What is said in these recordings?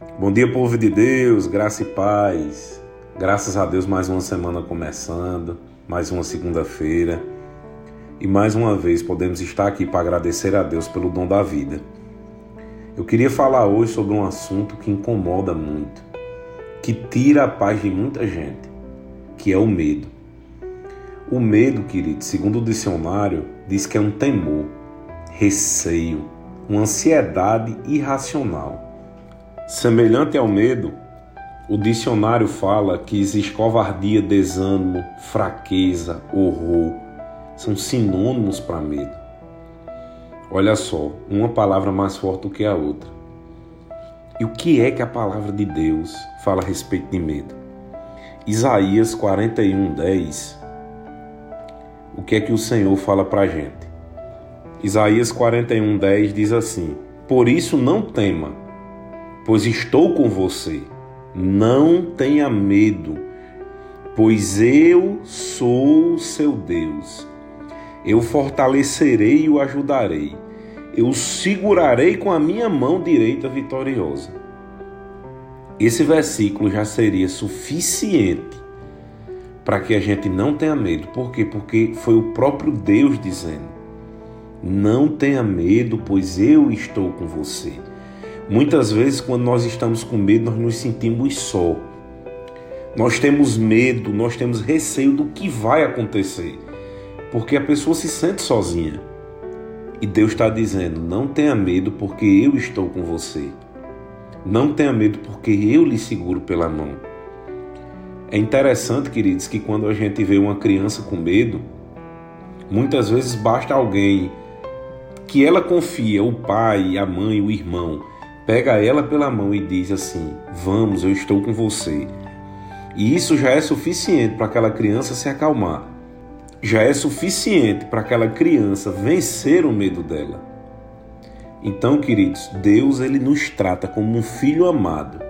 Bom dia, povo de Deus, graça e paz. Graças a Deus, mais uma semana começando, mais uma segunda-feira. E mais uma vez podemos estar aqui para agradecer a Deus pelo dom da vida. Eu queria falar hoje sobre um assunto que incomoda muito, que tira a paz de muita gente, que é o medo. O medo, querido, segundo o dicionário, diz que é um temor, receio, uma ansiedade irracional Semelhante ao medo, o dicionário fala que existe covardia, desânimo, fraqueza, horror. São sinônimos para medo. Olha só, uma palavra mais forte do que a outra. E o que é que a palavra de Deus fala a respeito de medo? Isaías 41, 10. O que é que o Senhor fala para a gente? Isaías 41, 10 diz assim: Por isso não tema pois estou com você. Não tenha medo, pois eu sou seu Deus. Eu fortalecerei e o ajudarei. Eu segurarei com a minha mão direita vitoriosa. Esse versículo já seria suficiente para que a gente não tenha medo. Por quê? Porque foi o próprio Deus dizendo: Não tenha medo, pois eu estou com você. Muitas vezes, quando nós estamos com medo, nós nos sentimos só. Nós temos medo, nós temos receio do que vai acontecer, porque a pessoa se sente sozinha. E Deus está dizendo: não tenha medo, porque eu estou com você. Não tenha medo, porque eu lhe seguro pela mão. É interessante, queridos, que quando a gente vê uma criança com medo, muitas vezes basta alguém que ela confia, o pai, a mãe, o irmão, pega ela pela mão e diz assim: Vamos, eu estou com você. E isso já é suficiente para aquela criança se acalmar. Já é suficiente para aquela criança vencer o medo dela. Então, queridos, Deus ele nos trata como um filho amado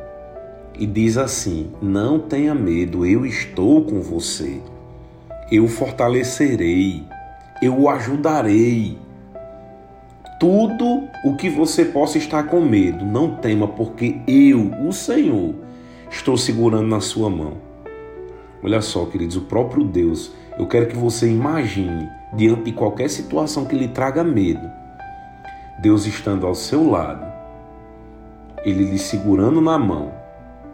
e diz assim: Não tenha medo, eu estou com você. Eu fortalecerei, eu o ajudarei tudo o que você possa estar com medo, não tema, porque eu, o Senhor, estou segurando na sua mão. Olha só, queridos, o próprio Deus, eu quero que você imagine, diante de qualquer situação que lhe traga medo, Deus estando ao seu lado, Ele lhe segurando na mão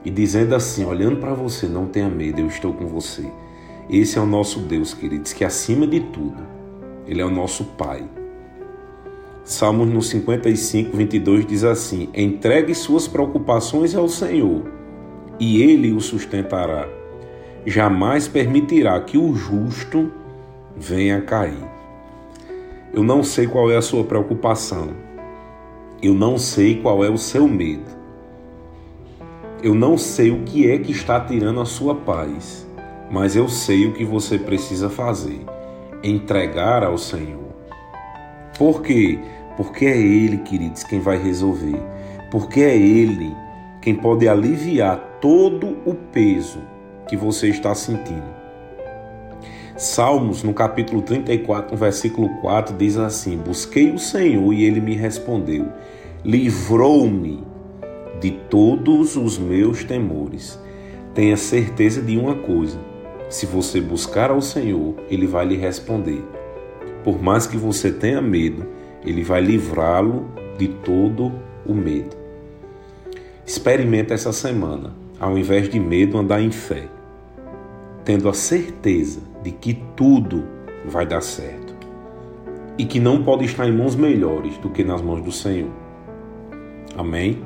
e dizendo assim, olhando para você, não tenha medo, eu estou com você. Esse é o nosso Deus, queridos, que acima de tudo, Ele é o nosso Pai. Salmos no 55, 22 diz assim: Entregue suas preocupações ao Senhor, e Ele o sustentará. Jamais permitirá que o justo venha a cair. Eu não sei qual é a sua preocupação. Eu não sei qual é o seu medo. Eu não sei o que é que está tirando a sua paz, mas eu sei o que você precisa fazer: entregar ao Senhor. Por quê? Porque é Ele, queridos, quem vai resolver. Porque é Ele quem pode aliviar todo o peso que você está sentindo. Salmos, no capítulo 34, no versículo 4, diz assim: Busquei o Senhor e ele me respondeu, livrou-me de todos os meus temores. Tenha certeza de uma coisa: se você buscar ao Senhor, ele vai lhe responder. Por mais que você tenha medo, ele vai livrá-lo de todo o medo. Experimenta essa semana, ao invés de medo, andar em fé, tendo a certeza de que tudo vai dar certo e que não pode estar em mãos melhores do que nas mãos do Senhor. Amém?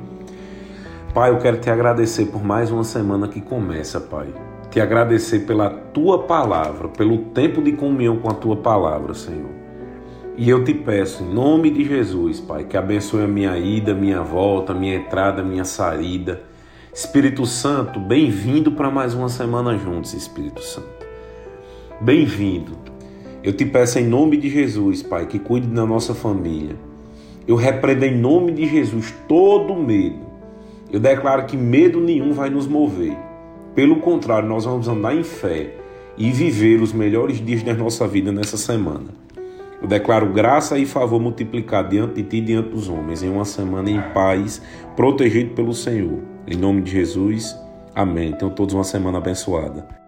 Pai, eu quero te agradecer por mais uma semana que começa, Pai. Te agradecer pela tua palavra, pelo tempo de comunhão com a tua palavra, Senhor. E eu te peço, em nome de Jesus, Pai, que abençoe a minha ida, minha volta, minha entrada, minha saída. Espírito Santo, bem-vindo para mais uma semana juntos, Espírito Santo. Bem-vindo. Eu te peço em nome de Jesus, Pai, que cuide da nossa família. Eu repreendo em nome de Jesus todo medo. Eu declaro que medo nenhum vai nos mover. Pelo contrário, nós vamos andar em fé e viver os melhores dias da nossa vida nessa semana. Eu declaro graça e favor multiplicado diante de ti e diante dos homens, em uma semana em paz, protegido pelo Senhor. Em nome de Jesus, amém. Tenham todos uma semana abençoada.